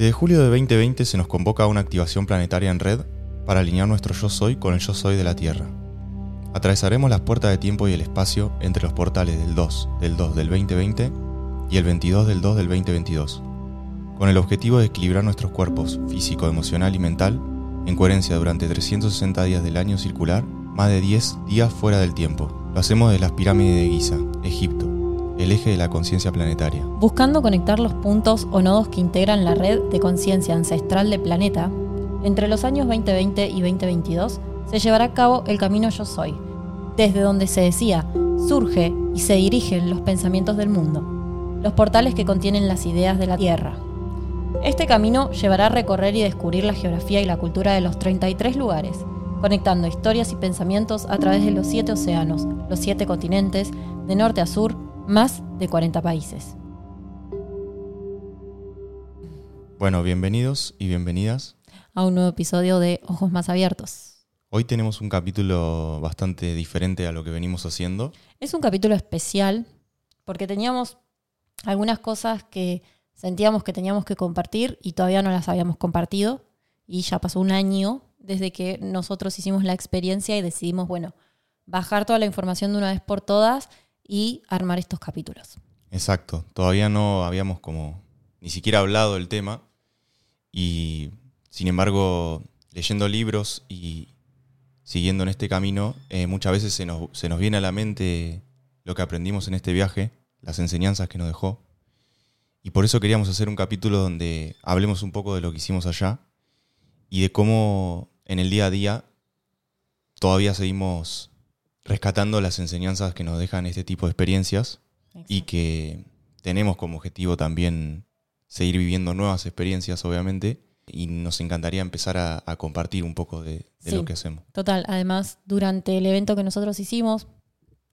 Desde julio de 2020 se nos convoca a una activación planetaria en red para alinear nuestro yo soy con el yo soy de la Tierra. Atravesaremos las puertas de tiempo y el espacio entre los portales del 2 del 2 del 2020 y el 22 del 2 del 2022, con el objetivo de equilibrar nuestros cuerpos físico, emocional y mental en coherencia durante 360 días del año circular, más de 10 días fuera del tiempo. Lo hacemos desde las pirámides de Giza, Egipto, el eje de la conciencia planetaria. Buscando conectar los puntos o nodos que integran la red de conciencia ancestral del planeta, entre los años 2020 y 2022 se llevará a cabo el camino Yo Soy, desde donde se decía, surge y se dirigen los pensamientos del mundo, los portales que contienen las ideas de la Tierra. Este camino llevará a recorrer y descubrir la geografía y la cultura de los 33 lugares, conectando historias y pensamientos a través de los siete océanos, los siete continentes, de norte a sur, más de 40 países. Bueno, bienvenidos y bienvenidas a un nuevo episodio de Ojos Más Abiertos. Hoy tenemos un capítulo bastante diferente a lo que venimos haciendo. Es un capítulo especial porque teníamos algunas cosas que sentíamos que teníamos que compartir y todavía no las habíamos compartido y ya pasó un año desde que nosotros hicimos la experiencia y decidimos, bueno, bajar toda la información de una vez por todas y armar estos capítulos. Exacto, todavía no habíamos como ni siquiera hablado del tema y sin embargo leyendo libros y siguiendo en este camino eh, muchas veces se nos, se nos viene a la mente lo que aprendimos en este viaje, las enseñanzas que nos dejó y por eso queríamos hacer un capítulo donde hablemos un poco de lo que hicimos allá y de cómo en el día a día todavía seguimos rescatando las enseñanzas que nos dejan este tipo de experiencias y que tenemos como objetivo también seguir viviendo nuevas experiencias, obviamente, y nos encantaría empezar a, compartir un poco de, lo que hacemos. Total, además, durante el evento que nosotros hicimos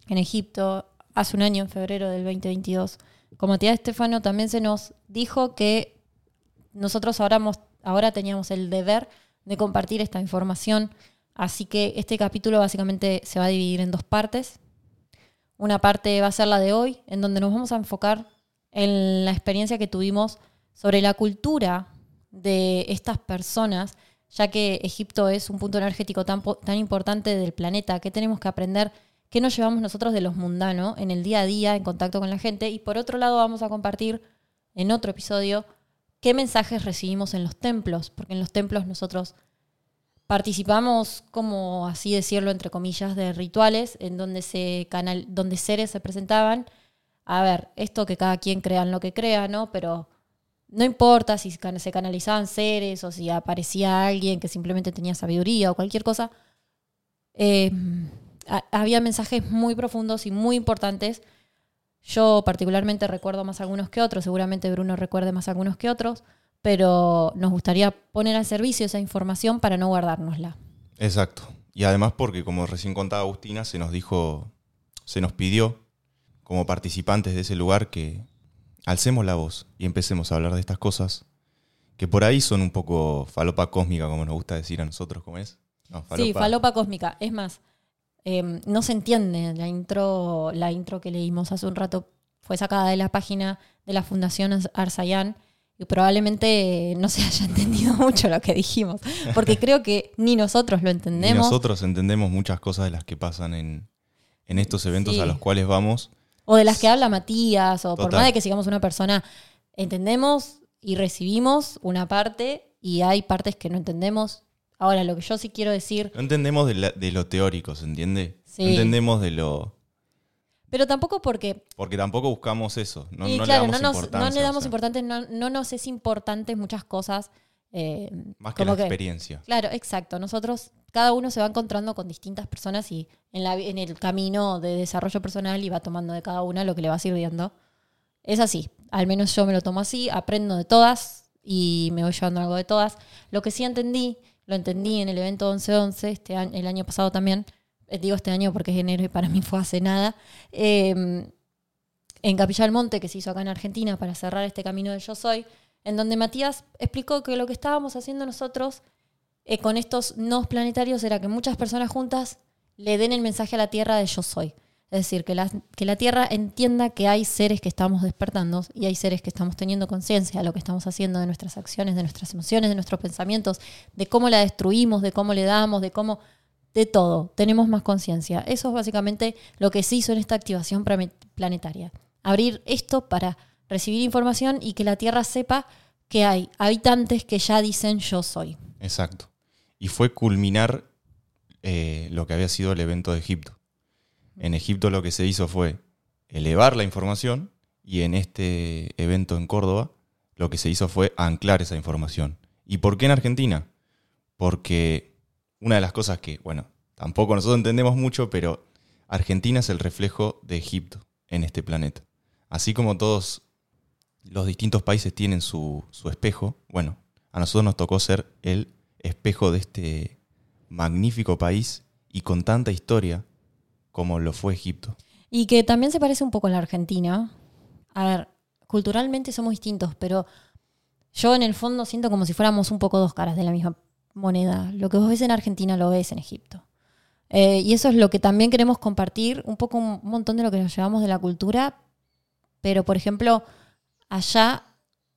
en Egipto hace un año, en febrero del 2022, como tía Estefano también se nos dijo que nosotros ahora, ahora teníamos el deber de compartir esta información. Así que este capítulo básicamente se va a dividir en dos partes. Una parte va a ser la de hoy, en donde nos vamos a enfocar en la experiencia que tuvimos sobre la cultura de estas personas, ya que Egipto es un punto energético tan, tan importante del planeta, que tenemos que aprender, qué nos llevamos nosotros de los mundanos en el día a día, en contacto con la gente. Y por otro lado vamos a compartir en otro episodio qué mensajes recibimos en los templos, porque en los templos nosotros participamos, como así decirlo, entre comillas, de rituales en donde, se canal, donde seres se presentaban. A ver, esto que cada quien crea lo que crea, ¿no? Pero no importa si se canalizaban seres o si aparecía alguien que simplemente tenía sabiduría o cualquier cosa. Eh, había mensajes muy profundos y muy importantes yo particularmente recuerdo más algunos que otros, seguramente Bruno recuerde más algunos que otros, pero nos gustaría poner al servicio esa información para no guardárnosla. Exacto. Y además porque, como recién contaba Agustina, se nos dijo, se nos pidió como participantes de ese lugar que alcemos la voz y empecemos a hablar de estas cosas que por ahí son un poco falopa cósmica, como nos gusta decir a nosotros, ¿cómo es? Sí, falopa cósmica. Es más, Em, no se entiende. La intro, la intro que leímos hace un rato fue sacada de la página de la Fundación Arsayan y probablemente no se haya entendido mucho lo que dijimos, porque creo que ni nosotros lo entendemos. Ni nosotros entendemos muchas cosas de las que pasan en, estos eventos a los cuales vamos. O de las que habla Matías, o por más de que sigamos una persona, entendemos y recibimos una parte y hay partes que no entendemos Ahora, lo que yo sí quiero decir. No entendemos de, lo teórico, ¿se entiende? Sí. No entendemos de lo. Pero tampoco porque. Porque tampoco buscamos eso. No, no claro, le damos no, nos, no le damos importancia, no, nos es importante muchas cosas. Eh, Más que la experiencia. Claro, exacto. Nosotros, cada uno se va encontrando con distintas personas y en, la, en el camino de desarrollo personal y va tomando de cada una lo que le va sirviendo. Es así. Al menos yo me lo tomo así, aprendo de todas y me voy llevando algo de todas. Lo que sí entendí lo entendí en el evento 11-11, este año, el año pasado también, digo este año porque es enero y para mí fue hace nada, em, en Capilla del Monte, que se hizo acá en Argentina para cerrar este camino de Yo Soy, en donde Matías explicó que lo que estábamos haciendo nosotros eh, con estos nodos planetarios era que muchas personas juntas le den el mensaje a la Tierra de Yo Soy. Es decir, que la, que la Tierra entienda que hay seres que estamos despertando y hay seres que estamos teniendo conciencia de lo que estamos haciendo, de nuestras acciones, de nuestras emociones, de nuestros pensamientos, de cómo la destruimos, de cómo le damos, de cómo... De todo, tenemos más conciencia. Eso es básicamente lo que se hizo en esta activación planetaria. Abrir esto para recibir información y que la Tierra sepa que hay habitantes que ya dicen yo soy. Exacto. Y fue culminar eh, lo que había sido el evento de Egipto. En Egipto lo que se hizo fue elevar la información y en este evento en Córdoba lo que se hizo fue anclar esa información. ¿Y por qué en Argentina? Porque una de las cosas que, bueno, tampoco nosotros entendemos mucho, pero Argentina es el reflejo de Egipto en este planeta. Así como todos los distintos países tienen su, su espejo, bueno, a nosotros nos tocó ser el espejo de este magnífico país y con tanta historia como lo fue Egipto. Y que también se parece un poco a la Argentina. A ver, culturalmente somos distintos, pero yo en el fondo siento como si fuéramos un poco dos caras de la misma moneda. Lo que vos ves en Argentina lo ves en Egipto. Eh, y eso es lo que también queremos compartir, un poco un montón de lo que nos llevamos de la cultura, pero por ejemplo, allá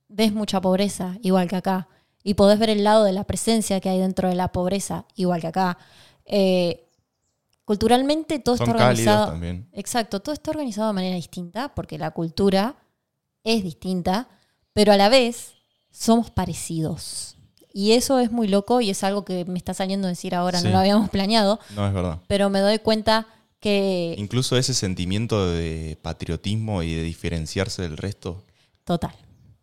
ves mucha pobreza, igual que acá, y podés ver el lado de la presencia que hay dentro de la pobreza, igual que acá. Eh, Culturalmente todo está organizado. También. Exacto, todo está organizado de manera distinta, porque la cultura es distinta, pero a la vez somos parecidos. Y eso es muy loco y es algo que me está saliendo a decir ahora, no lo habíamos planeado. No, es verdad. Pero me doy cuenta que... Incluso ese sentimiento de patriotismo y de diferenciarse del resto. Total.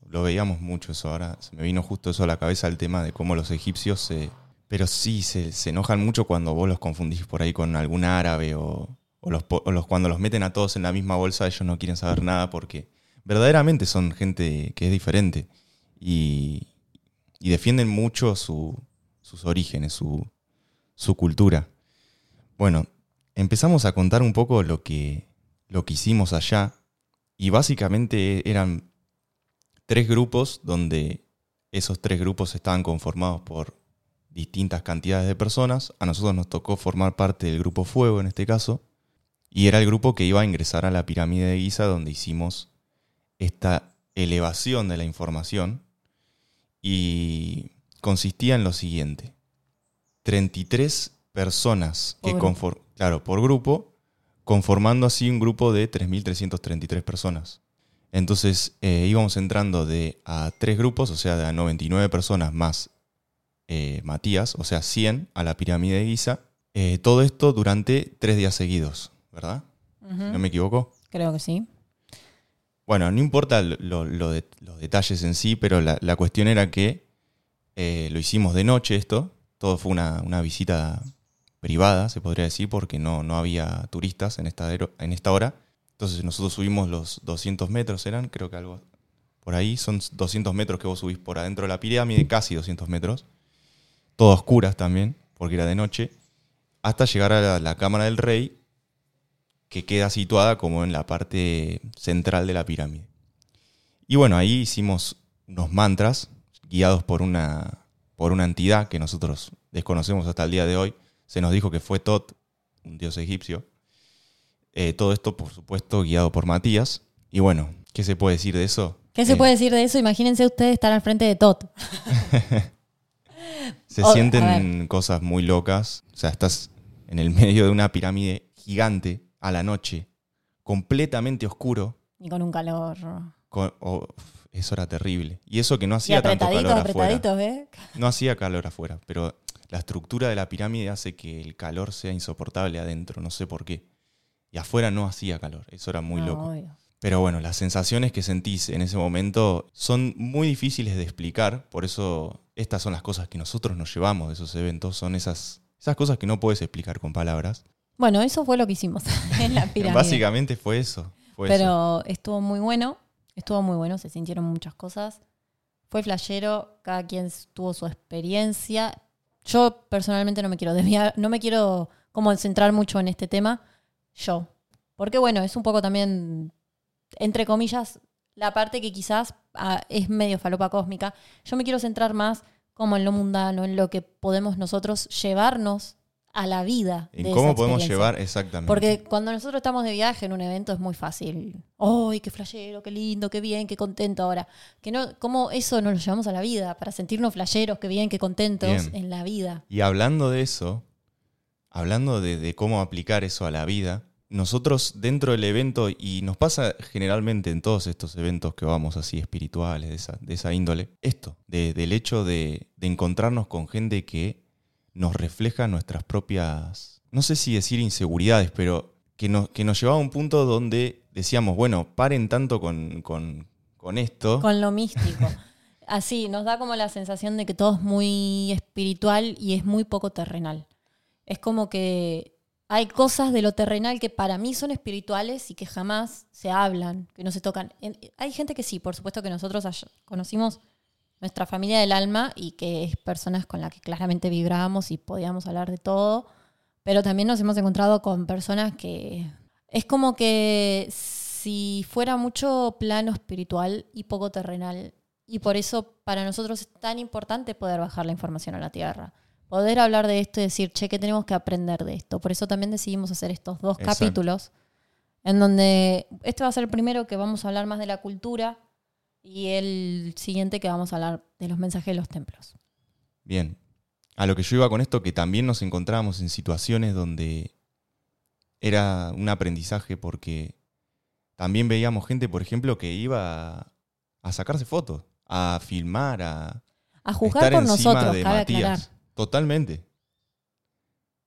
Lo veíamos mucho eso ahora. Se me vino justo eso a la cabeza el tema de cómo los egipcios se pero sí, se, enojan mucho cuando vos los confundís por ahí con algún árabe o, los, cuando los meten a todos en la misma bolsa, ellos no quieren saber nada porque verdaderamente son gente que es diferente y, defienden mucho sus orígenes, su, su, cultura. Bueno, empezamos a contar un poco lo que, lo que hicimos allá y básicamente eran tres grupos donde esos tres grupos estaban conformados por distintas cantidades de personas. A nosotros nos tocó formar parte del grupo Fuego en este caso. Y era el grupo que iba a ingresar a la pirámide de Giza donde hicimos esta elevación de la información. Y consistía en lo siguiente. 33 personas que claro, por grupo, conformando así un grupo de 3.333 personas. Entonces eh, íbamos entrando de a tres grupos, o sea, de a 99 personas más eh, Matías, o sea, 100 a la pirámide de Giza. Eh, todo esto durante tres días seguidos, ¿verdad? ¿No me equivoco? Creo que sí. Bueno, no importa los detalles en sí, pero la, cuestión era que eh, lo hicimos de noche esto. Todo fue una, visita privada, se podría decir, porque no, no había turistas en esta, en esta hora. Entonces nosotros subimos los 200 metros, eran, creo que algo por ahí. Son 200 metros que vos subís por adentro de la pirámide, casi 200 metros todas oscuras también, porque era de noche, hasta llegar a la, Cámara del Rey, que queda situada como en la parte central de la pirámide. Y bueno, ahí hicimos unos mantras guiados por una, por una entidad que nosotros desconocemos hasta el día de hoy. Se nos dijo que fue Tot, un dios egipcio. Eh, todo esto, por supuesto, guiado por Matías. Y bueno, ¿qué se puede decir de eso? ¿Qué se eh, puede decir de eso? Imagínense ustedes estar al frente de Tot. Se sienten cosas muy locas. O sea, estás en el medio de una pirámide gigante a la noche, completamente oscuro. Y con un calor. eso era terrible. Y eso que no hacía tanto calor afuera. ¿eh? No hacía calor afuera, pero la estructura de la pirámide hace que el calor sea insoportable adentro, no sé por qué. Y afuera no hacía calor, eso era muy loco. Pero bueno, las sensaciones que sentís en ese momento son muy difíciles de explicar, por eso estas son las cosas que nosotros nos llevamos de esos eventos, son esas, esas cosas que no puedes explicar con palabras. Bueno, eso fue lo que hicimos en la pirámide. Básicamente fue eso. Pero estuvo muy bueno, estuvo muy bueno, se sintieron muchas cosas. Fue flashero, cada quien tuvo su experiencia. Yo personalmente no me quiero desviar, no me quiero como centrar mucho en este tema, yo. Porque bueno, es un poco también entre comillas, la parte que quizás ah, es medio falopa cósmica. Yo me quiero centrar más como en lo mundano, en lo que podemos nosotros llevarnos a la vida. En de cómo esa podemos llevar exactamente. Porque cuando nosotros estamos de viaje en un evento es muy fácil. ¡Ay, qué flashero, qué lindo, qué bien, qué contento ahora! Que no, ¿Cómo eso nos lo llevamos a la vida? Para sentirnos flasheros, qué bien, qué contentos Bien. en la vida. Y hablando de eso, hablando de, de cómo aplicar eso a la vida, nosotros dentro del evento, y nos pasa generalmente en todos estos eventos que vamos así espirituales, de esa, de esa índole, esto, de- del hecho de, de encontrarnos con gente que nos refleja nuestras propias, no sé si decir inseguridades, pero que nos, que nos llevaba a un punto donde decíamos, bueno, paren tanto con, con- con esto. Con lo místico. Así, nos da como la sensación de que todo es muy espiritual y es muy poco terrenal. Es como que hay cosas de lo terrenal que para mí son espirituales y que jamás se hablan, que no se tocan. Hay gente que sí, por supuesto que nosotros conocimos nuestra familia del alma y que es personas con las que claramente vibrábamos y podíamos hablar de todo, pero también nos hemos encontrado con personas que es como que si fuera mucho plano espiritual y poco terrenal, y por eso para nosotros es tan importante poder bajar la información a la tierra. Poder hablar de esto y decir, che, ¿qué tenemos que aprender de esto? Por eso también decidimos hacer estos dos Exacto. capítulos, en donde este va a ser el primero que vamos a hablar más de la cultura y el siguiente que vamos a hablar de los mensajes de los templos. Bien. A lo que yo iba con esto, que también nos encontrábamos en situaciones donde era un aprendizaje porque también veíamos gente, por ejemplo, que iba a, sacarse fotos, a filmar, a A juzgar estar por encima nosotros, de cabe Matías. aclarar. Totalmente.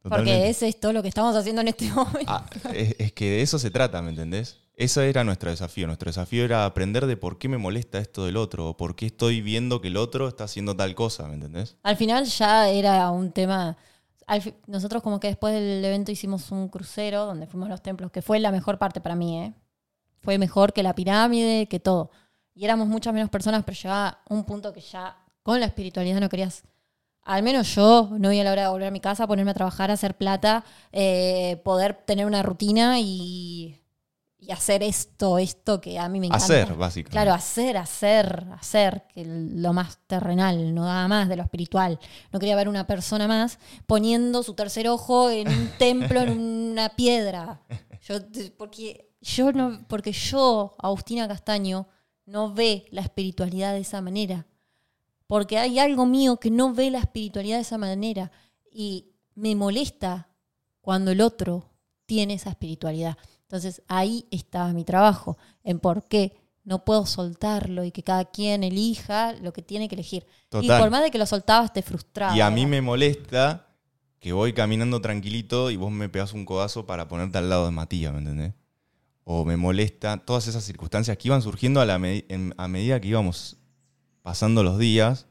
Porque es esto lo que estamos haciendo en este momento. Ah, es, es que de eso se trata, ¿me entendés? Ese era nuestro desafío. Nuestro desafío era aprender de por qué me molesta esto del otro, o por qué estoy viendo que el otro está haciendo tal cosa, ¿me entendés? Al final ya era un tema. nosotros, como que después del evento hicimos un crucero donde fuimos a los templos, que fue la mejor parte para mí, ¿eh? Fue mejor que la pirámide, que todo. Y éramos muchas menos personas, pero llegaba un punto que ya con la espiritualidad no querías. Al menos yo no voy a la hora de volver a mi casa, ponerme a trabajar, hacer plata, eh, poder tener una rutina y, y hacer esto, esto que a mí me encanta. Hacer, básicamente. Claro, hacer, hacer, hacer, que lo más terrenal, no daba más de lo espiritual. No quería ver una persona más poniendo su tercer ojo en un templo, en una piedra. Yo, porque yo no, porque yo, Agustina Castaño, no ve la espiritualidad de esa manera. Porque hay algo mío que no ve la espiritualidad de esa manera. Y me molesta cuando el otro tiene esa espiritualidad. Entonces ahí estaba mi trabajo, en por qué no puedo soltarlo y que cada quien elija lo que tiene que elegir. Y Total. por más de que lo soltabas, te frustraba. Y a mí ¿verdad? me molesta que voy caminando tranquilito y vos me pegás un codazo para ponerte al lado de Matías, ¿me entendés? O me molesta todas esas circunstancias que iban surgiendo a, la a medida que íbamos pasando los días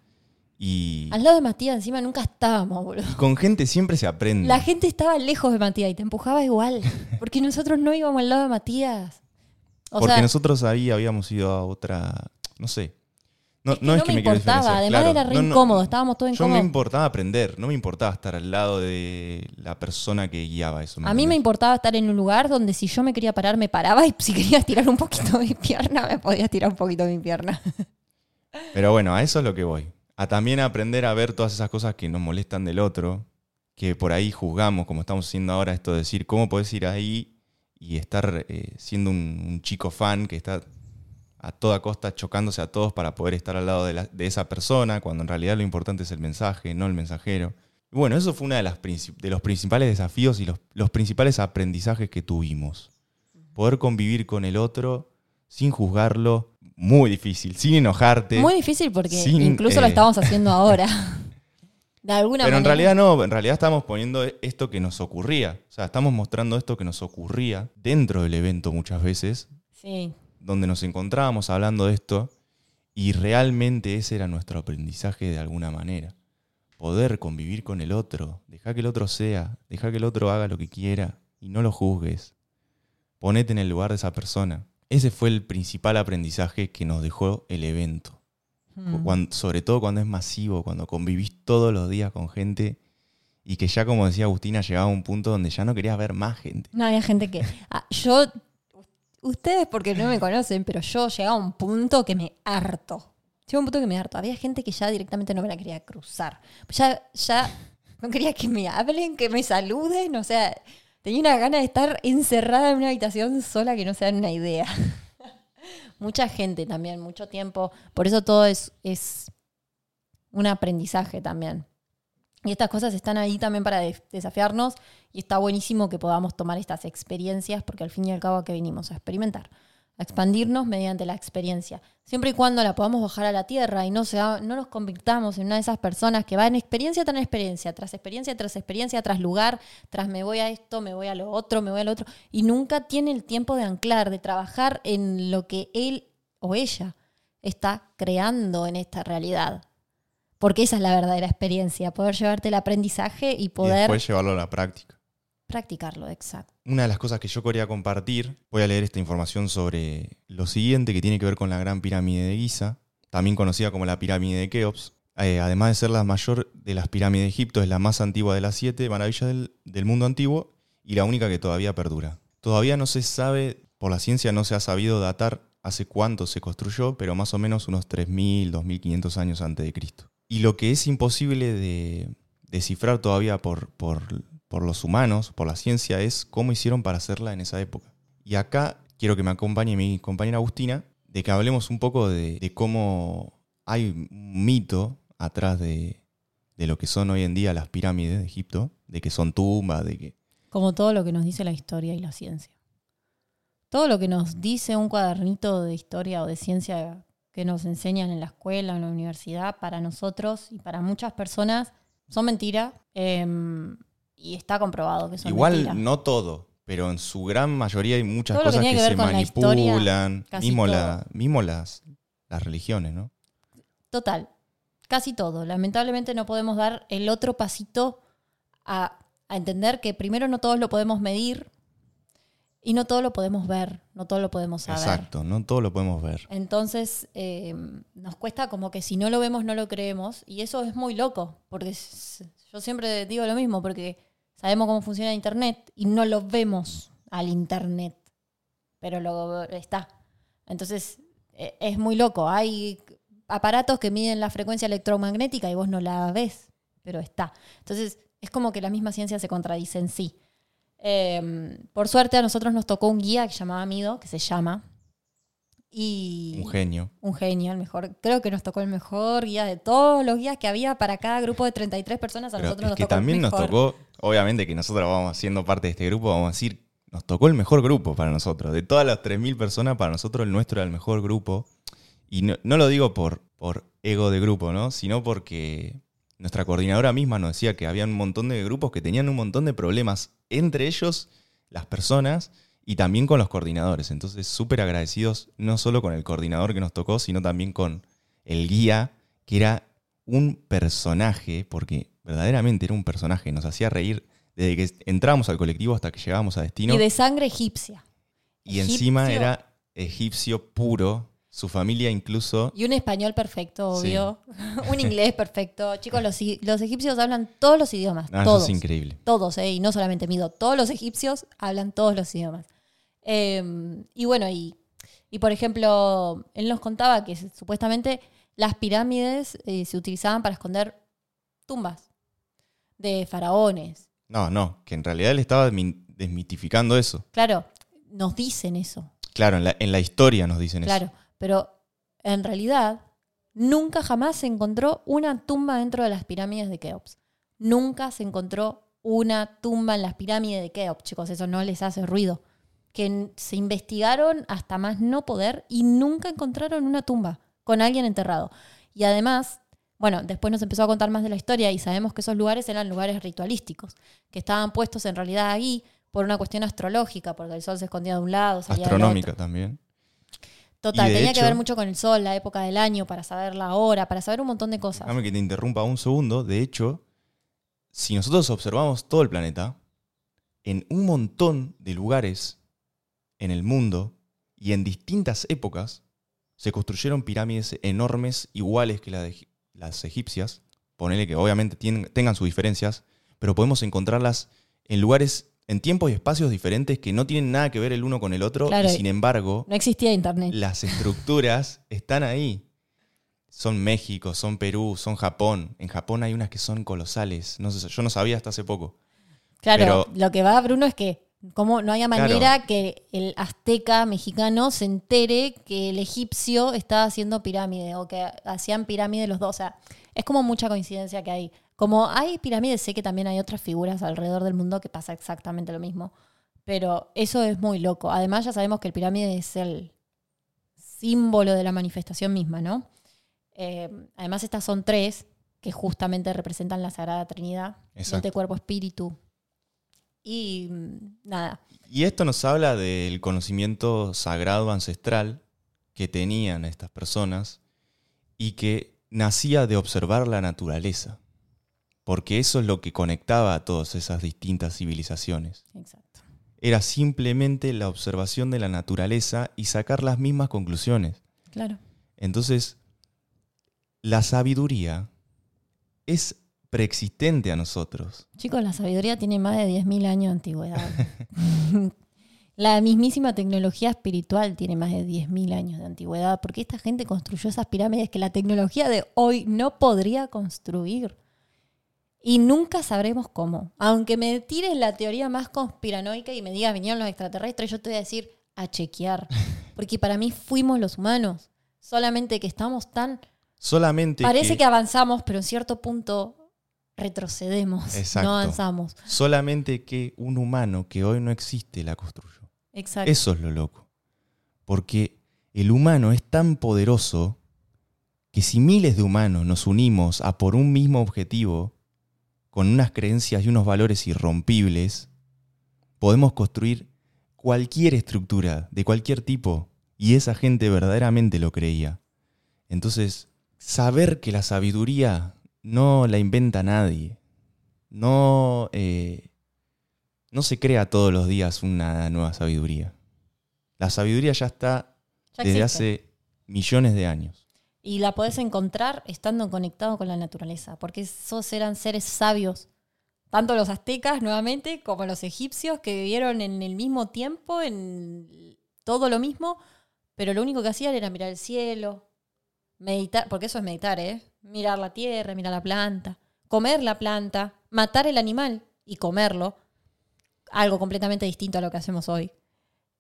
y, Al lado de Matías encima nunca estábamos, boludo. y con gente siempre se aprende. La gente estaba lejos de Matías y te empujaba igual. Porque nosotros no íbamos al lado de Matías. O Porque sea, nosotros ahí habíamos ido a otra, no sé. No, es que no es que me me quiero importaba. diferenciar, Además claro. era re No, no, incómodo. Estábamos todos Yo me incómodos. importaba aprender, no me importaba estar al lado de la persona que guiaba eso. A mí me entendés? importaba estar en un lugar donde si yo me quería parar, me paraba y si quería tirar un poquito de mi pierna, me podía tirar un poquito de mi pierna. Pero bueno, a eso es lo que voy. A también aprender a ver todas esas cosas que nos molestan del otro, que por ahí juzgamos, como estamos haciendo ahora, esto de decir, ¿cómo podés ir ahí y estar eh, siendo un, un chico fan que está a toda costa chocándose a todos para poder estar al lado de, la- de esa persona, cuando en realidad lo importante es el mensaje, no el mensajero? Y bueno, eso fue uno de, las princip- de los principales desafíos y los, los principales aprendizajes que tuvimos. Poder convivir con el otro sin juzgarlo, muy difícil, sin enojarte. Muy difícil porque Sin, incluso lo eh, estamos haciendo ahora. De alguna Pero en realidad no, en realidad estamos poniendo esto que nos ocurría. O sea, estamos mostrando esto que nos ocurría dentro del evento muchas veces, Sí. donde nos encontrábamos hablando de esto y realmente ese era nuestro aprendizaje de alguna manera. Poder convivir con el otro, dejar que el otro sea, dejar que el otro haga lo que quiera y no lo juzgues. Ponete en el lugar de esa persona. Ese fue el principal aprendizaje que nos dejó el evento. Mm. Cuan- sobre todo cuando es masivo, cuando convivís todos los días con gente y que ya, como decía Agustina, llegaba a un punto donde ya no querías ver más gente. No, había gente que. Ah, yo. Ustedes porque no me conocen, pero yo llegaba a un punto que me harto. Llegaba a un punto que me harto. Había gente que ya directamente no me la quería cruzar. Ya, ya no quería que me hablen, que me saluden, o sea, tenía una gana de estar encerrada en una habitación sola que no se dan una idea. Mucha gente también, mucho tiempo, por eso todo es, un aprendizaje también. Y estas cosas están ahí también para de- desafiarnos y está buenísimo que podamos tomar estas experiencias porque al fin y al cabo que vinimos a experimentar, a expandirnos mediante la experiencia, siempre y cuando la podamos bajar a la tierra y no, sea, no nos convirtamos en una de esas personas que va en experiencia tras experiencia, tras experiencia tras experiencia, tras lugar, tras me voy a esto, me voy a lo otro, me voy a lo otro, y nunca tiene el tiempo de anclar, de trabajar en lo que él o ella está creando en esta realidad. Porque esa es la verdadera experiencia, poder llevarte el aprendizaje y Y poder después llevarlo a la práctica. practicarlo, exacto. Una de las cosas que yo quería compartir, voy a leer esta información sobre lo siguiente que tiene que ver con la Gran Pirámide de Giza, también conocida como la Pirámide de Keops. Eh, además de ser la mayor de las pirámides de Egipto, es la más antigua de las siete maravillas del, del mundo antiguo y la única que todavía perdura. Todavía no se sabe, por la ciencia no se ha sabido datar hace cuánto se construyó, pero más o menos unos 3.000, 2.500 años antes de Cristo. Y lo que es imposible de descifrar todavía por, por, por los humanos, por la ciencia, es cómo hicieron para hacerla en esa época. Y acá quiero que me acompañe mi compañera Agustina, de que hablemos un poco de, cómo hay un mito atrás de, de lo que son hoy en día las pirámides de Egipto, de que son tumbas, de que... Como todo lo que nos dice la historia y la ciencia. Todo lo que nos dice un cuadernito de historia o de ciencia que nos enseñan en la escuela, en la universidad, para nosotros y para muchas personas son mentiras em, y está comprobado que son Igual mentiras. no todo, pero en su gran mayoría hay muchas Todo lo que cosas que, se con la historia, manipulan, mismo, la, mismo las, las religiones, ¿no? Total, casi todo. Lamentablemente no podemos dar el otro pasito a, a entender que primero no todos lo podemos medir y no todo lo podemos ver, no todo lo podemos saber. Exacto, no todo lo podemos ver. Entonces eh, nos cuesta como que si no lo vemos no lo creemos y eso es muy loco, porque yo siempre digo lo mismo, porque sabemos cómo funciona Internet y no lo vemos al Internet, pero lo está. Entonces eh, es muy loco, hay aparatos que miden la frecuencia electromagnética y vos no la ves, pero está. Entonces es como que la misma ciencia se contradice en sí. Eh, por suerte a nosotros nos tocó un guía que llamaba Mido, que se llama. Y Un genio. un genio, el mejor. Creo que nos tocó el mejor guía de todos los guías que había para cada grupo de 33 personas. A Pero nosotros es nos que tocó el también nos mejor. tocó, obviamente que nosotros vamos siendo parte de este grupo, vamos a decir, nos tocó el mejor grupo para nosotros. De todas las 3.000 personas, para nosotros el nuestro era el mejor grupo. Y no, no lo digo por, por ego de grupo, ¿no? Sino porque nuestra coordinadora misma nos decía que había un montón de grupos que tenían un montón de problemas entre ellos, las personas, y también con los coordinadores. Entonces, súper agradecidos, no solo con el coordinador que nos tocó, sino también con el guía, que era un personaje, porque verdaderamente era un personaje, nos hacía reír desde que entrábamos al colectivo hasta que llegábamos a destino. Y de sangre egipcia. Y encima era egipcio puro, su familia incluso. Y un español perfecto, Sí. obvio. un inglés perfecto. Chicos, los, los egipcios hablan todos los idiomas. Ah, eso es increíble. Todos, ¿eh? Y no solamente Mido. Todos los egipcios hablan todos los idiomas. Eh, y bueno, y, y por ejemplo, él nos contaba que supuestamente las pirámides eh, se utilizaban para esconder tumbas de faraones. No, no, que en realidad él estaba desmi- desmitificando eso. Claro, nos dicen eso. Claro, en la, en la historia nos dicen eso. Claro, pero en realidad nunca jamás se encontró una tumba dentro de las pirámides de Keops. Nunca se encontró una tumba en las pirámides de Keops, chicos, eso no les hace ruido. Que se investigaron hasta más no poder y nunca encontraron una tumba con alguien enterrado. Y además, bueno, después nos empezó a contar más de la historia y sabemos que esos lugares eran lugares ritualísticos, que estaban puestos en realidad ahí por una cuestión astrológica, porque el sol se escondía de un lado, salía del otro. Astronómica también. Total, tenía que ver mucho con el sol, la época del año, para saber la hora, para saber un montón de cosas. Déjame que te interrumpa un segundo. De hecho, si nosotros observamos todo el planeta, en un montón de lugares en el mundo y en distintas épocas, se construyeron pirámides enormes iguales que la de las egipcias. Ponele que obviamente tienen- tengan sus diferencias, pero podemos encontrarlas en lugares, en tiempos y espacios diferentes que no tienen nada que ver el uno con el otro Claro. y sin embargo No existía internet. las estructuras están ahí. son México, son Perú, son Japón. En Japón hay unas que son colosales. No sé, yo no sabía hasta hace poco. Claro, Pero- lo que va, Bruno, es que como no haya manera que el azteca mexicano se entere que el egipcio estaba haciendo pirámide o que hacían pirámide los dos. O sea, es como mucha coincidencia que hay. Como hay pirámides, sé que también hay otras figuras alrededor del mundo que pasa exactamente lo mismo. Pero eso es muy loco. Además, ya sabemos que el pirámide es el símbolo de la manifestación misma, ¿no? Eh, además, estas son tres que justamente representan la Sagrada Trinidad, mente, cuerpo, espíritu. Y mm, nada, Y esto nos habla del conocimiento sagrado ancestral que tenían estas personas y que nacía de observar la naturaleza. Porque eso es lo que conectaba a todas esas distintas civilizaciones. exacto. Era simplemente la observación de la naturaleza y sacar las mismas conclusiones. Claro. Entonces, la sabiduría es preexistente a nosotros. Chicos, la sabiduría tiene más de 10.000 años de antigüedad. la mismísima tecnología espiritual tiene más de 10.000 años de antigüedad, porque esta gente construyó esas pirámides que la tecnología de hoy no podría construir. Y nunca sabremos cómo. Aunque me tires la teoría más conspiranoica y me digas vinieron los extraterrestres, yo te voy a decir a chequear. Porque para mí fuimos los humanos. Solamente que estamos tan Solamente Parece que, que avanzamos, pero en cierto punto retrocedemos, Exacto. no avanzamos. solamente que un humano que hoy no existe la construyó. Exacto. Eso es lo loco. Porque el humano es tan poderoso que si miles de humanos nos unimos a por un mismo objetivo, con unas creencias y unos valores irrompibles, podemos construir cualquier estructura de cualquier tipo. Y esa gente verdaderamente lo creía. Entonces, saber que la sabiduría no la inventa nadie, no, eh, no se crea todos los días una nueva sabiduría. La sabiduría ya está Ya desde hace millones de años. Y la podés encontrar estando conectado con la naturaleza, porque esos eran seres sabios. Tanto los aztecas, nuevamente, como los egipcios, que vivieron en el mismo tiempo, en todo lo mismo, pero lo único que hacían era mirar el cielo, meditar, porque eso es meditar, ¿eh? Mirar la tierra, mirar la planta, comer la planta, matar el animal y comerlo, algo completamente distinto a lo que hacemos hoy.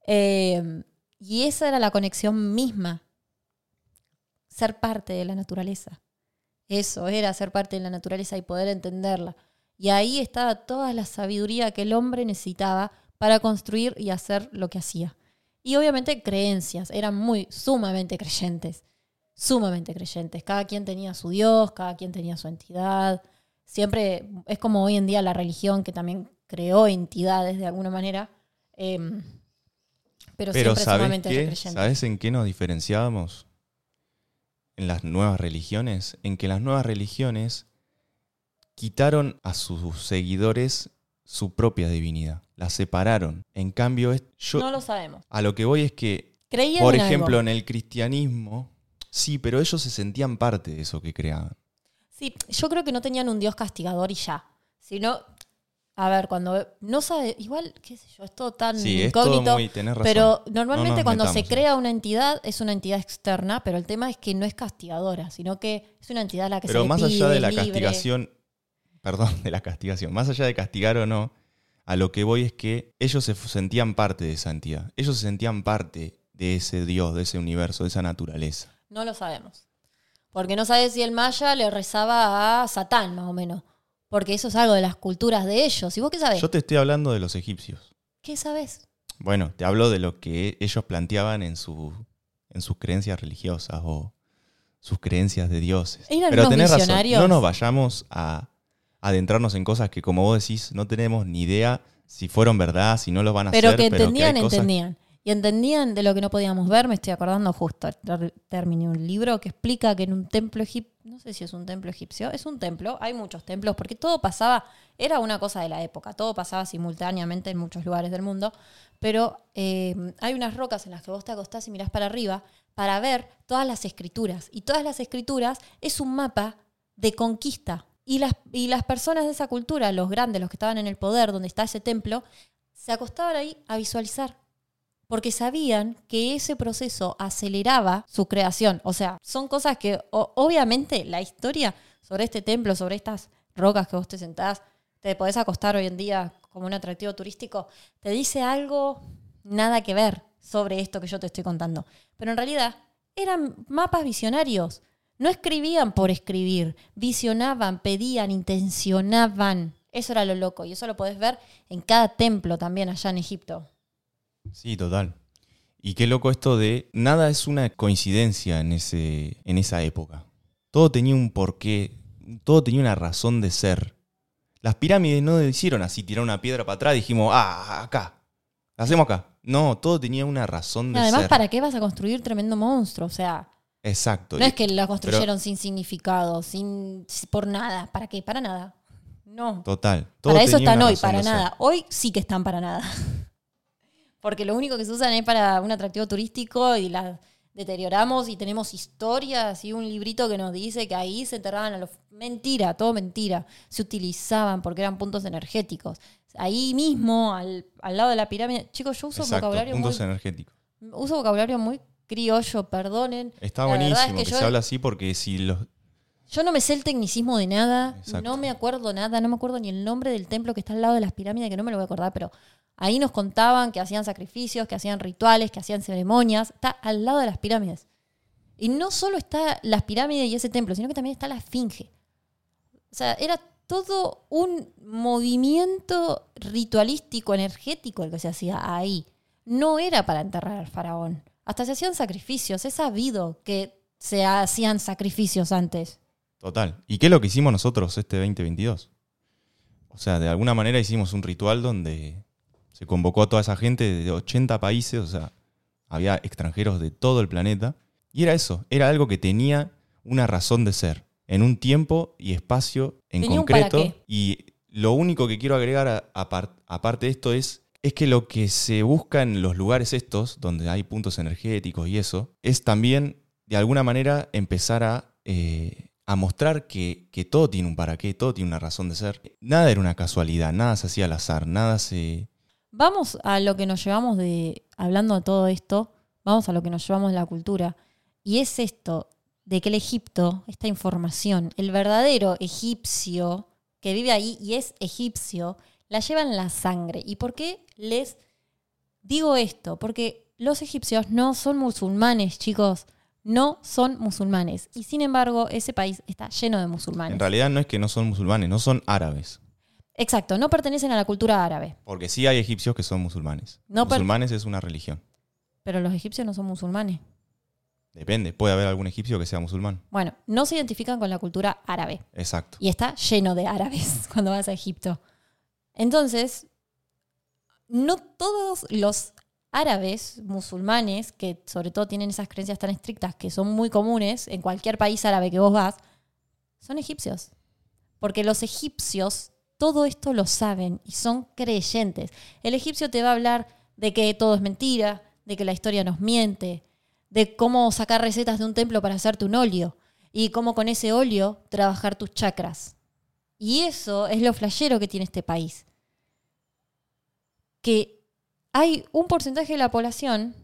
Eh, y esa era la conexión misma ser parte de la naturaleza. Eso era ser parte de la naturaleza y poder entenderla. Y ahí estaba toda la sabiduría que el hombre necesitaba para construir y hacer lo que hacía. Y obviamente creencias, eran muy sumamente creyentes, sumamente creyentes. Cada quien tenía su Dios, cada quien tenía su entidad. Siempre es como hoy en día la religión que también creó entidades de alguna manera. em, pero, Pero siempre ¿sabes sumamente qué? creyentes. ¿Sabes en qué nos diferenciábamos? En las nuevas religiones. En que las nuevas religiones quitaron a sus seguidores su propia divinidad. La separaron. En cambio, yo No lo sabemos. a lo que voy es que, Creían por en ejemplo, algo. en el cristianismo, sí, pero ellos se sentían parte de eso que creaban. Sí, yo creo que no tenían un dios castigador y ya. Sino, a ver, cuando no sabe, igual, qué sé yo, es todo tan Sí, es todo incógnito. muy... Tenés razón. pero No normalmente cuando se metamos crea una entidad es una entidad externa, pero el tema es que no es castigadora, sino que es una entidad a la que Pero se le más allá de la libre. castigación, perdón, de la castigación, más allá de castigar o no, a lo que voy es que ellos se sentían parte de esa entidad. Ellos se sentían parte de ese Dios, de ese universo, de esa naturaleza. No lo sabemos. Porque no sabes si el maya le rezaba a Satán, más o menos. Porque eso es algo de las culturas de ellos. ¿Y vos qué sabés? Yo te estoy hablando de los egipcios. ¿Qué sabés? Bueno, te hablo de lo que ellos planteaban en, su, en sus creencias religiosas o sus creencias de dioses. Eran Pero unos tenés razón, no nos vayamos a adentrarnos en cosas que, como vos decís, no tenemos ni idea si fueron verdad, si no lo van a Pero hacer. que pero que entendían, cosas entendían. Y entendían de lo que no podíamos ver. Me estoy acordando justo, ter- terminé un libro que explica que en un templo egipcio, no sé si es un templo egipcio, es un templo, hay muchos templos, porque todo pasaba, era una cosa de la época, todo pasaba simultáneamente en muchos lugares del mundo, pero eh, hay unas rocas en las que vos te acostás y mirás para arriba para ver todas las escrituras. Y todas las escrituras es un mapa de conquista. Y las, y las personas de esa cultura, los grandes, los que estaban en el poder, donde está ese templo, se acostaban ahí a visualizar porque sabían que ese proceso aceleraba su creación. O sea, son cosas que obviamente la historia sobre este templo, sobre estas rocas que vos te sentás, te podés acostar hoy en día como un atractivo turístico, te dice algo nada que ver sobre esto que yo te estoy contando. Pero en realidad eran mapas visionarios. No escribían por escribir, visionaban, pedían, intencionaban. Eso era lo loco y eso lo podés ver en cada templo también allá en Egipto. Sí, total. Y qué loco esto de nada es una coincidencia en, ese, en esa época. Todo tenía un porqué, todo tenía una razón de ser. Las pirámides no hicieron así, tirar una piedra para atrás y dijimos, ah, acá, la hacemos acá. No, todo tenía una razón de además, ser. ¿para qué vas a construir tremendo monstruo? O sea, Exacto. no es que la construyeron sin significado, sin por nada. ¿Para qué? Para nada. No. Total. todo para eso están hoy, para nada. Hoy sí que están para nada. Porque lo único que se usan es para un atractivo turístico y las deterioramos y tenemos historias y un librito que nos dice que ahí se enterraban a los... Mentira, todo mentira. Se utilizaban porque eran puntos energéticos. Ahí mismo, al, al lado de la pirámide... Chicos, yo uso Exacto, vocabulario puntos muy... energéticos. Uso vocabulario muy criollo, perdonen. Está La verdad es buenísimo que que, yo- se habla así porque si los... Yo no me sé el tecnicismo de nada, Exacto. no me acuerdo nada, no me acuerdo ni el nombre del templo que está al lado de las pirámides, que no me lo voy a acordar, pero ahí nos contaban que hacían sacrificios, que hacían rituales, que hacían ceremonias. Está al lado de las pirámides. Y no solo está las pirámides y ese templo, sino que también está la esfinge. O sea, era todo un movimiento ritualístico, energético el que se hacía ahí. No era para enterrar al faraón. Hasta se hacían sacrificios. Es sabido que se hacían sacrificios antes. Total. ¿Y qué es lo que hicimos nosotros este 2022? O sea, de alguna manera hicimos un ritual donde se convocó a toda esa gente de 80 países, o sea, había extranjeros de todo el planeta. Y era eso, era algo que tenía una razón de ser, en un tiempo y espacio en Tenía concreto. Y lo único que quiero agregar a- aparte de esto es, es que lo que se busca en los lugares estos, donde hay puntos energéticos y eso, es también, de alguna manera, empezar a, eh, a mostrar que, que todo tiene un para qué, todo tiene una razón de ser. Nada era una casualidad, nada se hacía al azar, nada se... Vamos a lo que nos llevamos de, hablando de todo esto, vamos a lo que nos llevamos de la cultura. Y es esto, de que el Egipto, esta información, el verdadero egipcio que vive ahí y es egipcio, la lleva en la sangre. ¿Y por qué les digo esto? Porque los egipcios no son musulmanes, chicos. No son musulmanes. Y sin embargo, ese país está lleno de musulmanes. En realidad no es que no son musulmanes, no son árabes. Exacto, no pertenecen a la cultura árabe. Porque sí hay egipcios que son musulmanes. No musulmanes es una religión. Pero los egipcios no son musulmanes. Depende, puede haber algún egipcio que sea musulmán. Bueno, no se identifican con la cultura árabe. Exacto. Y está lleno de árabes cuando vas a Egipto. Entonces, no todos los árabes musulmanes, que sobre todo tienen esas creencias tan estrictas que son muy comunes en cualquier país árabe que vos vas, son egipcios. Porque los egipcios todo esto lo saben y son creyentes. El egipcio te va a hablar de que todo es mentira, de que la historia nos miente, de cómo sacar recetas de un templo para hacerte un óleo y cómo con ese óleo trabajar tus chakras. Y eso es lo flashero que tiene este país. Que hay un porcentaje de la población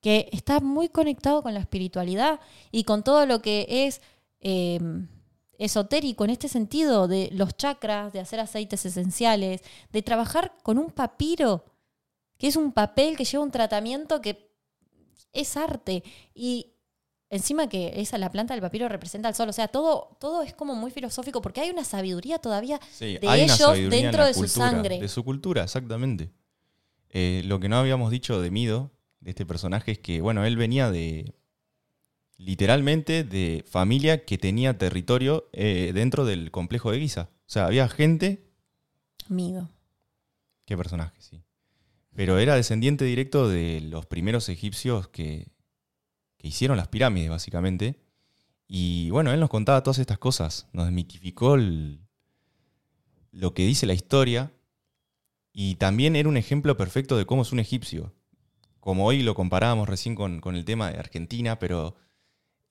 que está muy conectado con la espiritualidad y con todo lo que es eh, esotérico en este sentido de los chakras, de hacer aceites esenciales, de trabajar con un papiro, que es un papel que lleva un tratamiento que es arte. Y encima que esa, la planta del papiro representa al sol. O sea, todo, todo es como muy filosófico porque hay una sabiduría todavía Sí, de ellos dentro de su sangre. De su cultura, exactamente. Eh, lo que no habíamos dicho de Mido, de este personaje, es que, bueno, él venía de, literalmente, de familia que tenía territorio eh, dentro del complejo de Giza. O sea, había gente, Mido. qué personaje, sí. Pero era descendiente directo de los primeros egipcios que, que hicieron las pirámides, básicamente. Y bueno, él nos contaba todas estas cosas, nos desmitificó el- lo que dice la historia y también era un ejemplo perfecto de cómo es un egipcio. Como hoy lo comparábamos recién con, con el tema de Argentina, pero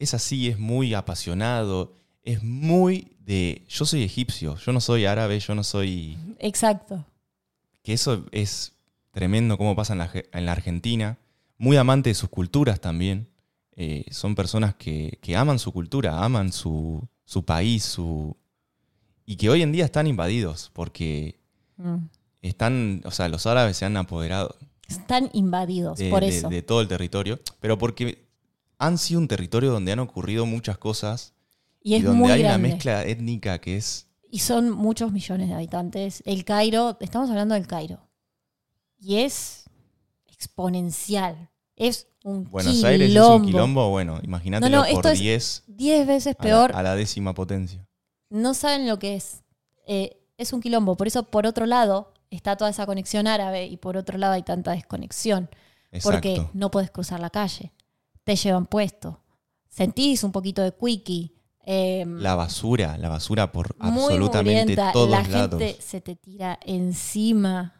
es así, es muy apasionado, es muy de yo soy egipcio, yo no soy árabe, yo no soy Exacto. que eso es tremendo cómo pasa en la, ge- en la Argentina. muy amantes de sus culturas también. Eh, son personas que, que aman su cultura, aman su, su país, su... y que hoy en día están invadidos porque Mm. están, o sea, los árabes se han apoderado Están invadidos, de, por de- eso. de todo el territorio, pero porque han sido un territorio donde han ocurrido muchas cosas y es donde muy hay grande. una mezcla étnica que es Y son muchos millones de habitantes. El Cairo, estamos hablando del Cairo. Y es exponencial. Es un Buenos quilombo. Aires es un quilombo, bueno, imagínatelo No, no, por es 10 Diez veces a la- peor. a la décima potencia. No saben lo que es. Eh, es un quilombo. Por eso, por otro lado, está toda esa conexión árabe y por otro lado hay tanta desconexión. Porque Exacto. no puedes cruzar la calle. Te llevan puesto. Sentís un poquito de quickie. eh, La basura, la basura por muy absolutamente todos La lados. gente se te tira encima.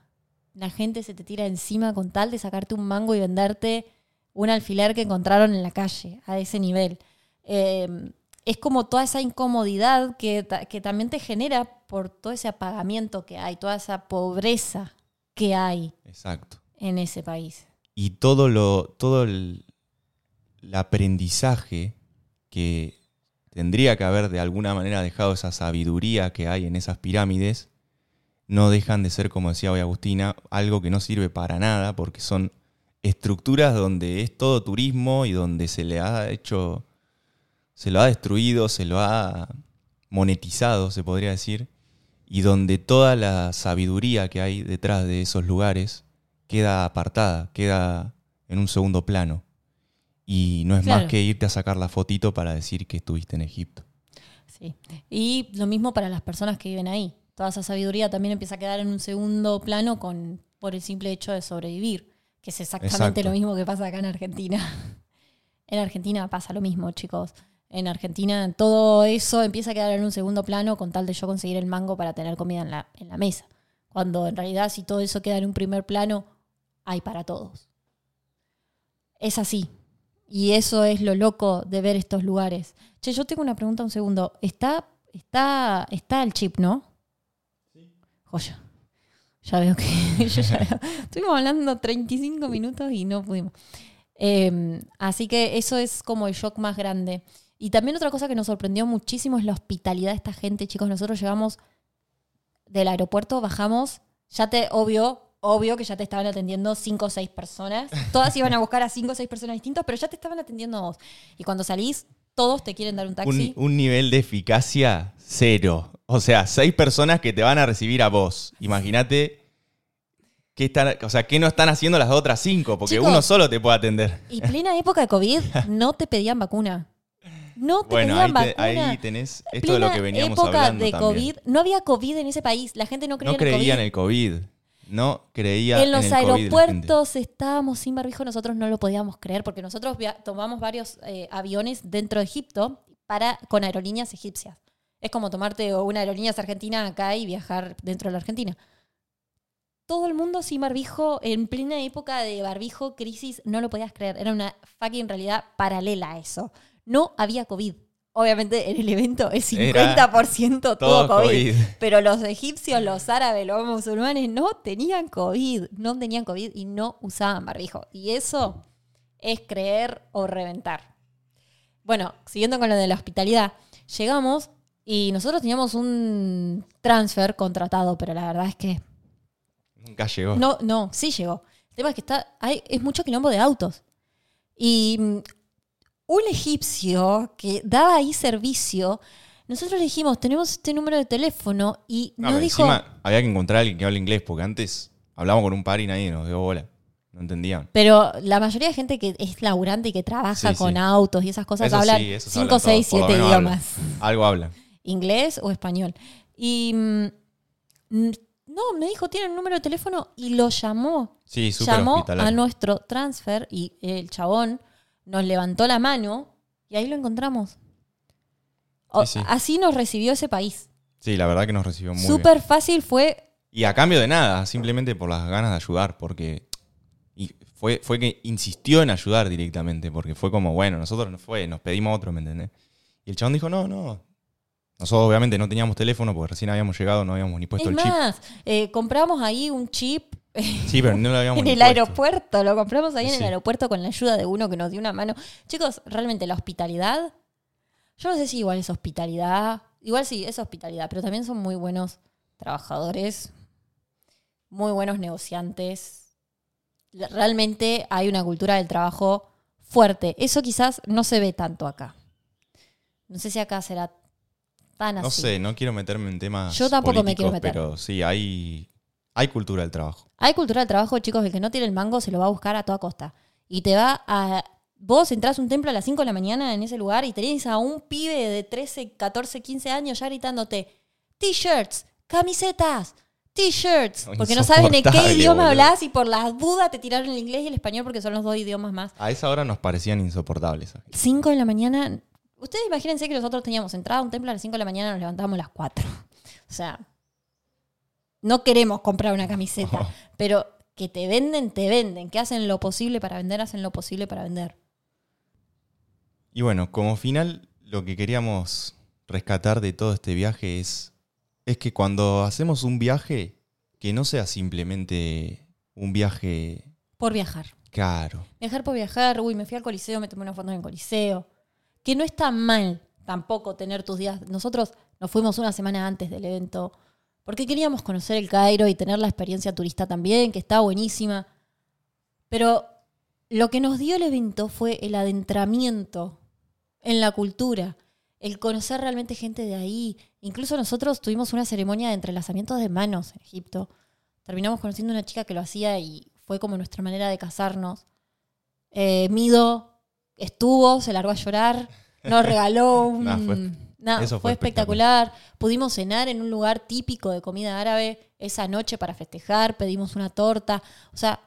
La gente se te tira encima con tal de sacarte un mango y venderte un alfiler que encontraron en la calle, a ese nivel. Eh, es como toda esa incomodidad que, que también te genera por todo ese apagamiento que hay, toda esa pobreza que hay Exacto. en ese país. Y todo lo, todo el, el aprendizaje que tendría que haber de alguna manera dejado esa sabiduría que hay en esas pirámides, no dejan de ser, como decía hoy Agustina, algo que no sirve para nada, porque son estructuras donde es todo turismo y donde se le ha hecho, se lo ha destruido, se lo ha monetizado, se podría decir, y donde toda la sabiduría que hay detrás de esos lugares queda apartada, queda en un segundo plano. Y no es Claro. más que irte a sacar la fotito para decir que estuviste en Egipto. Sí. Y lo mismo para las personas que viven ahí. Toda esa sabiduría también empieza a quedar en un segundo plano con, por el simple hecho de sobrevivir, que es exactamente Exacto. lo mismo que pasa acá en Argentina. En Argentina pasa lo mismo, chicos. En Argentina todo eso empieza a quedar en un segundo plano con tal de yo conseguir el mango para tener comida en la, en la mesa. Cuando en realidad si todo eso queda en un primer plano, hay para todos. Es así. Y eso es lo loco de ver estos lugares. Che, yo tengo una pregunta un segundo. Está, está, está el chip, ¿no? Joya. Ya veo que. yo ya veo. Estuvimos hablando 35 minutos y no pudimos. Eh, así que eso es como el shock más grande. Y también otra cosa que nos sorprendió muchísimo es la hospitalidad de esta gente, chicos. Nosotros llegamos del aeropuerto, bajamos, ya te, obvio, obvio que ya te estaban atendiendo cinco o seis personas. Todas iban a buscar a cinco o seis personas distintas, pero ya te estaban atendiendo a vos. Y cuando salís, todos te quieren dar un taxi. Un, un nivel de eficacia cero. O sea, seis personas que te van a recibir a vos. Imagínate qué, están, o sea, qué no están haciendo las otras cinco, porque Chicos. uno solo te puede atender. Y plena época de COVID, no te pedían vacuna. No te Bueno, ahí, pedían te- vacuna. ahí tenés esto de lo Plena que veníamos época hablando de también. COVID, no había COVID en ese país. La gente no creía No en el COVID. en el COVID. No creía en los el COVID aeropuertos estábamos sin barbijo, nosotros no lo podíamos creer porque nosotros tomamos varios eh, aviones dentro de Egipto para, con aerolíneas egipcias. Es como tomarte una aerolíneas argentina acá y viajar dentro de la Argentina. Todo el mundo sin barbijo, en plena época de barbijo, crisis, no lo podías creer. Era una fucking realidad paralela a eso. No había COVID. Obviamente en el evento el Era 50% tuvo todo COVID. COVID. Pero los egipcios, los árabes, los musulmanes no tenían COVID, no tenían COVID y no usaban barbijo. Y eso es creer o reventar. Bueno, siguiendo con lo de la hospitalidad, llegamos y nosotros teníamos un transfer contratado, pero la verdad es que Nunca llegó. no, no, sí llegó. El tema es que está, hay, es mucho quilombo de autos. Y mm, un egipcio que daba ahí servicio, nosotros le dijimos, tenemos este número de teléfono y No, nos pero dijo, encima había que encontrar a alguien que hable inglés, porque antes hablamos con un par y nadie nos dio bola. No entendían. pero la mayoría de gente que es laburante y que trabaja Sí, con sí. autos y esas cosas Eso hablan sí, esos 5, hablan 6, todo, por lo 7 menos hablan. idiomas, Algo hablan. inglés o español. Y mm, no, me dijo, tiene el número de teléfono y lo llamó. Sí, súper llamó hospitalario. a nuestro transfer y el chabón nos levantó la mano y ahí lo encontramos. O- Sí, sí. Así nos recibió ese país. Sí, la verdad que nos recibió muy bien. Súper fácil fue. Y a cambio de nada, simplemente por las ganas de ayudar, porque y fue, fue que insistió en ayudar directamente, porque fue como, bueno, nosotros no fue, nos pedimos otro, ¿me entendés? Y el chabón dijo, no, no. Nosotros obviamente no teníamos teléfono porque recién habíamos llegado, no habíamos ni puesto es el chip. más, eh, compramos ahí un chip Sí, pero no lo habíamos en el puesto. aeropuerto, lo compramos ahí en Sí. el aeropuerto con la ayuda de uno que nos dio una mano. Chicos, realmente la hospitalidad, yo no sé si igual es hospitalidad, igual sí, es hospitalidad, pero también son muy buenos trabajadores, muy buenos negociantes. Realmente hay una cultura del trabajo fuerte. Eso quizás no se ve tanto acá. No sé si acá será tan así. No sé, no quiero meterme en temas Yo tampoco me quiero meter. Pero sí, hay, hay cultura del trabajo. Hay cultura del trabajo, chicos, el que no tiene el mango se lo va a buscar a toda costa. Y te va a... Vos entrás a un templo a las 5 de la mañana en ese lugar y tenés a un pibe de 13, 14, 15 años ya gritándote t-shirts, camisetas, t-shirts. Porque no saben en qué idioma boludo. hablas y por las dudas te tiraron el inglés y el español porque son los dos idiomas más. A esa hora nos parecían insoportables. 5 de la mañana... Ustedes imagínense que nosotros teníamos entrada a un templo a las 5 de la mañana y nos levantábamos a las 4. O sea, no queremos comprar una camiseta, Oh. pero que te venden, te venden. Que hacen lo posible para vender, hacen lo posible para vender. Y bueno, como final, lo que queríamos rescatar de todo este viaje es, es que cuando hacemos un viaje, que no sea simplemente un viaje Por viajar. caro. Viajar por viajar. Uy, me fui al Coliseo, me tomé una foto en el Coliseo. Que no está mal tampoco tener tus días. Nosotros nos fuimos una semana antes del evento porque queríamos conocer el Cairo y tener la experiencia turista también, que está buenísima. Pero lo que nos dio el evento fue el adentramiento en la cultura, el conocer realmente gente de ahí. Incluso nosotros tuvimos una ceremonia de entrelazamiento de manos en Egipto. Terminamos conociendo una chica que lo hacía y fue como nuestra manera de casarnos. Eh, Mido estuvo, se largó a llorar, nos regaló un... Nah, eso fue fue espectacular. Pudimos cenar en un lugar típico de comida árabe esa noche para festejar, pedimos una torta. O sea,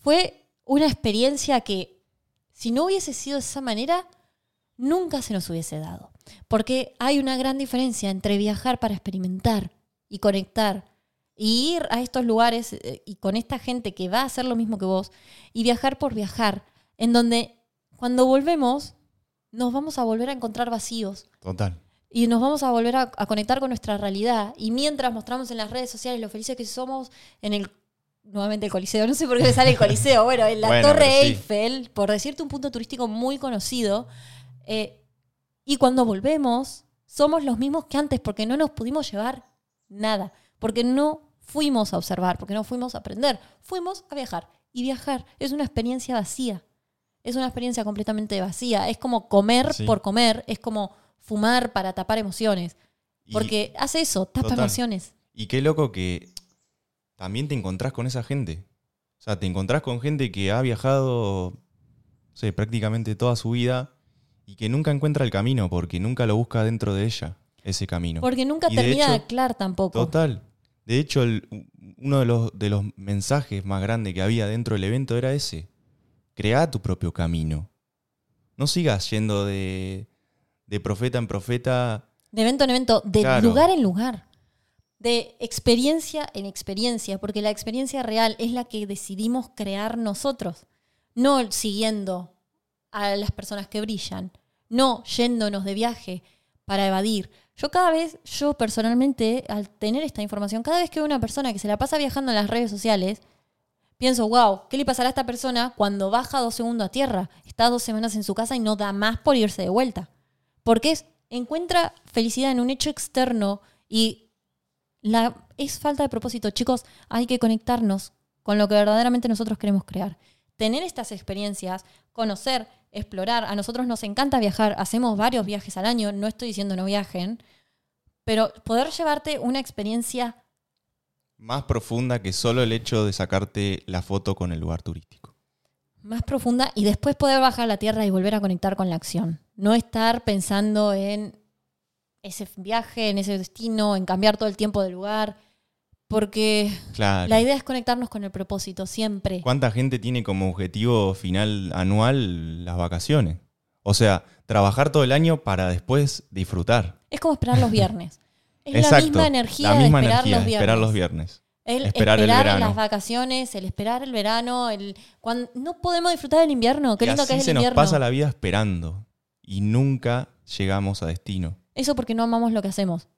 fue una experiencia que si no hubiese sido de esa manera, nunca se nos hubiese dado. Porque hay una gran diferencia entre viajar para experimentar y conectar y ir a estos lugares eh, y con esta gente que va a hacer lo mismo que vos y viajar por viajar, en donde cuando volvemos nos vamos a volver a encontrar vacíos Total. Y nos vamos a volver a, a conectar con nuestra realidad. Y mientras mostramos en las redes sociales lo felices que somos en el nuevamente el Coliseo, no sé por qué me sale el Coliseo, bueno, en la Bueno, Torre sí. Eiffel, por decirte un punto turístico muy conocido, eh, y cuando volvemos somos los mismos que antes porque no nos pudimos llevar nada, porque no fuimos a observar, porque no fuimos a aprender, fuimos a viajar. Y viajar es una experiencia vacía, es una experiencia completamente vacía, es como comer Sí. por comer, es como fumar para tapar emociones, Y- porque hace eso, tapa Total. emociones. Y qué loco que también te encontrás con esa gente. O sea, te encontrás con gente que ha viajado, no sé, prácticamente toda su vida y que nunca encuentra el camino porque nunca lo busca dentro de ella, ese camino. Porque nunca Y termina de hecho, aclarar tampoco. Total. De hecho, el- uno de los, de los mensajes más grandes que había dentro del evento era ese. Crea tu propio camino. No sigas yendo de, de profeta en profeta. De evento en evento, de Claro. lugar en lugar, de experiencia en experiencia, porque la experiencia real es la que decidimos crear nosotros, no siguiendo a las personas que brillan, no yéndonos de viaje para evadir. Yo cada vez, yo personalmente, al tener esta información, cada vez que veo una persona que se la pasa viajando en las redes sociales, pienso, wow, ¿qué le pasará a esta persona cuando baja dos segundos a tierra? Está dos semanas en su casa y no da más por irse de vuelta. Porque encuentra felicidad en un hecho externo y la, es falta de propósito. Chicos, hay que conectarnos con lo que verdaderamente nosotros queremos crear. Tener estas experiencias, conocer, explorar. A nosotros nos encanta viajar, hacemos varios viajes al año, no estoy diciendo no viajen, pero poder llevarte una experiencia Más profunda que solo el hecho de sacarte la foto con el lugar turístico. Más profunda y después poder bajar a la tierra y volver a conectar con la acción. No estar pensando en ese viaje, en ese destino, en cambiar todo el tiempo de lugar, porque Claro. la idea es conectarnos con el propósito siempre. ¿Cuánta gente tiene como objetivo final anual las vacaciones? O sea, trabajar todo el año para después disfrutar. Es como esperar los viernes. Es la misma energía la misma de esperar energía, los viernes. esperar los viernes. El esperar esperar, el las vacaciones, el esperar el verano, el cuando no podemos disfrutar del invierno, qué y lindo así que es se el nos invierno. pasa la vida esperando y nunca llegamos a destino. Eso porque no amamos lo que hacemos.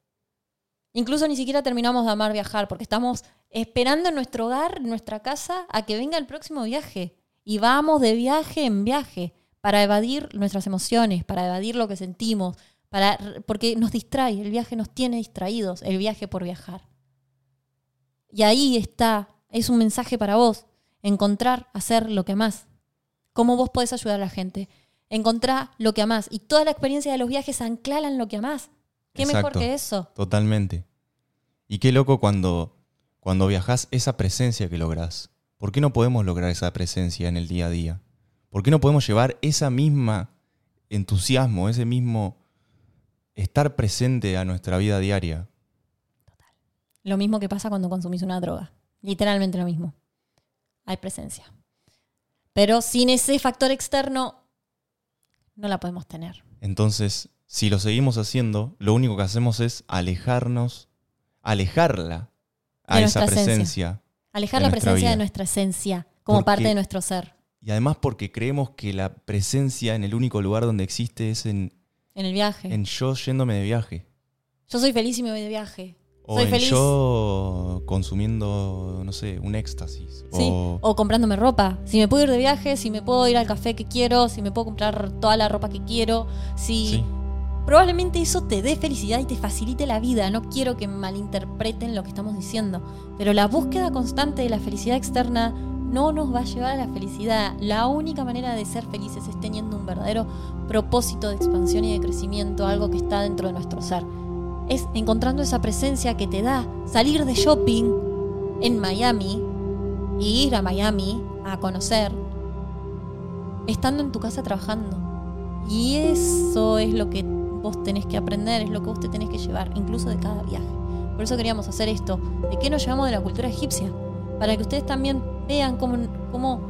Incluso ni siquiera terminamos de amar viajar porque estamos esperando en nuestro hogar, en nuestra casa, a que venga el próximo viaje. Y vamos de viaje en viaje para evadir nuestras emociones, para evadir lo que sentimos, para, porque nos distrae, el viaje nos tiene distraídos, el viaje por viajar. Y ahí está, es un mensaje para vos, encontrar, hacer lo que más. ¿Cómo vos podés ayudar a la gente? Encontrar lo que amás. Y toda la experiencia de los viajes anclan en lo que amás. ¿Qué mejor que eso? Totalmente. Y qué loco cuando, cuando viajas esa presencia que lográs. ¿Por qué no podemos lograr esa presencia en el día a día? ¿Por qué no podemos llevar esa misma entusiasmo, ese mismo estar presente a nuestra vida diaria? Lo mismo que pasa cuando consumís una droga. Literalmente lo mismo. Hay presencia. Pero sin ese factor externo, no la podemos tener. Entonces, si lo seguimos haciendo, lo único que hacemos es alejarnos, alejarla a De esa nuestra esencia. presencia. Alejar la presencia vida. de nuestra esencia como Porque- parte de nuestro ser. Y además porque creemos que la presencia en el único lugar donde existe es en, En el viaje. en yo yéndome de viaje. Yo soy feliz y me voy de viaje. O soy en feliz. yo consumiendo, no sé, un éxtasis. Sí, O, O comprándome ropa. Si me puedo ir de viaje, si me puedo ir al café que quiero, si me puedo comprar toda la ropa que quiero, si sí, probablemente eso te dé felicidad y te facilite la vida. No quiero que malinterpreten lo que estamos diciendo. Pero la búsqueda constante de la felicidad externa no nos va a llevar a la felicidad. La única manera de ser felices es teniendo un verdadero propósito de expansión y de crecimiento, algo que está dentro de nuestro ser. Es encontrando esa presencia que te da salir de shopping en Miami y ir a Miami a conocer, estando en tu casa trabajando. Y eso es lo que vos tenés que aprender, es lo que vos te tenés que llevar, incluso de cada viaje. Por eso queríamos hacer esto. ¿De qué nos llevamos de la cultura egipcia? Para que ustedes también vean cómo,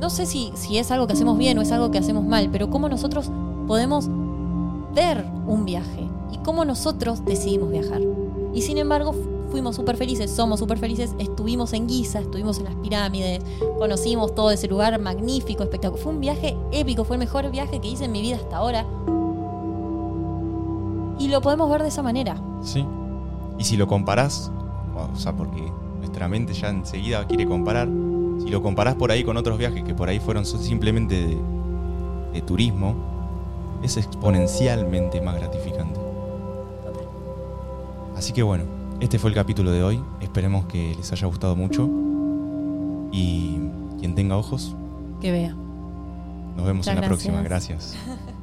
no sé si, si es algo que hacemos bien o es algo que hacemos mal, pero cómo nosotros podemos ver un viaje y cómo nosotros decidimos viajar. Y sin embargo, fu- fuimos súper felices, somos súper felices, estuvimos en Giza, estuvimos en las pirámides, conocimos todo ese lugar magnífico, espectacular. Fue un viaje épico, fue el mejor viaje que hice en mi vida hasta ahora. Y lo podemos ver de esa manera. sí. Y si lo comparás, o sea, porque nuestra mente ya enseguida quiere comparar, si lo comparás por ahí con otros viajes que por ahí fueron simplemente de turismo, es exponencialmente más gratificante. Así que bueno, este fue el capítulo de hoy. Esperemos que les haya gustado mucho. Y quien tenga ojos, Que vea. nos vemos Muchas en la próxima. Gracias.